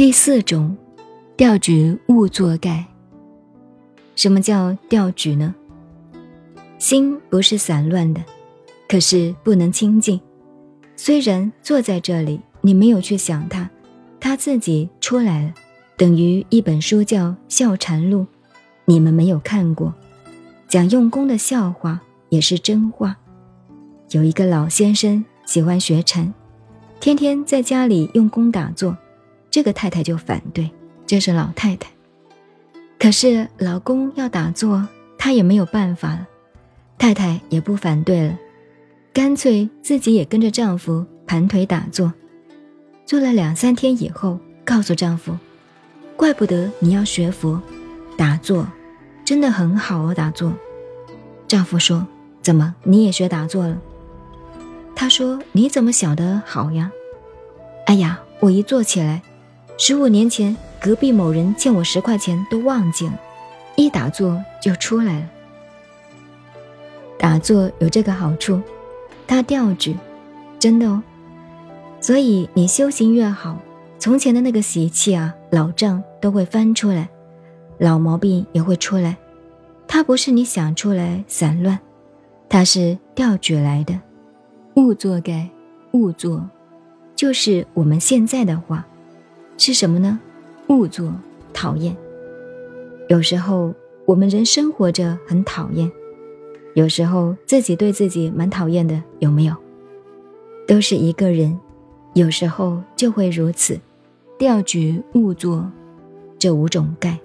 第四种，调举勿作盖。什么叫调举呢？心不是散乱的，可是不能清静。虽然坐在这里，你没有去想它，它自己出来了。等于一本书叫《笑禅录》，你们没有看过，讲用功的笑话也是真话。有一个老先生喜欢学禅，天天在家里用功打坐。这个太太就反对，这是老太太。可是老公要打坐，她也没有办法了。太太也不反对了，干脆自己也跟着丈夫盘腿打坐。做了两三天以后，告诉丈夫：“怪不得你要学佛，打坐真的很好哦。”打坐。丈夫说：“怎么你也学打坐了？”他说：“你怎么晓得好呀？”哎呀，我一坐起来。十五年前，隔壁某人欠我十块钱都忘记了，一打坐就出来了。打坐有这个好处，它调举，真的哦。所以你修行越好，从前的那个习气啊、老账都会翻出来，老毛病也会出来。它不是你想出来散乱，它是调举来的。勿作该，勿作，就是我们现在的话。是什么呢？误作讨厌。有时候我们人生活着很讨厌，有时候自己对自己蛮讨厌的，有没有？都是一个人，有时候就会如此。调举误作，这五种盖。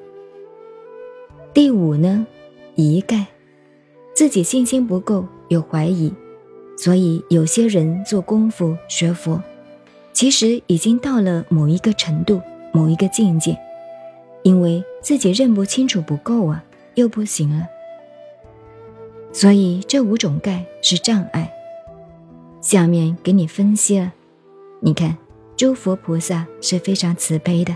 第五呢，疑盖，自己信心不够，有怀疑，所以有些人做功夫学佛。其实已经到了某一个程度、某一个境界，因为自己认不清楚不够啊，又不行了。所以这五种盖是障碍。下面给你分析了，你看诸佛菩萨是非常慈悲的，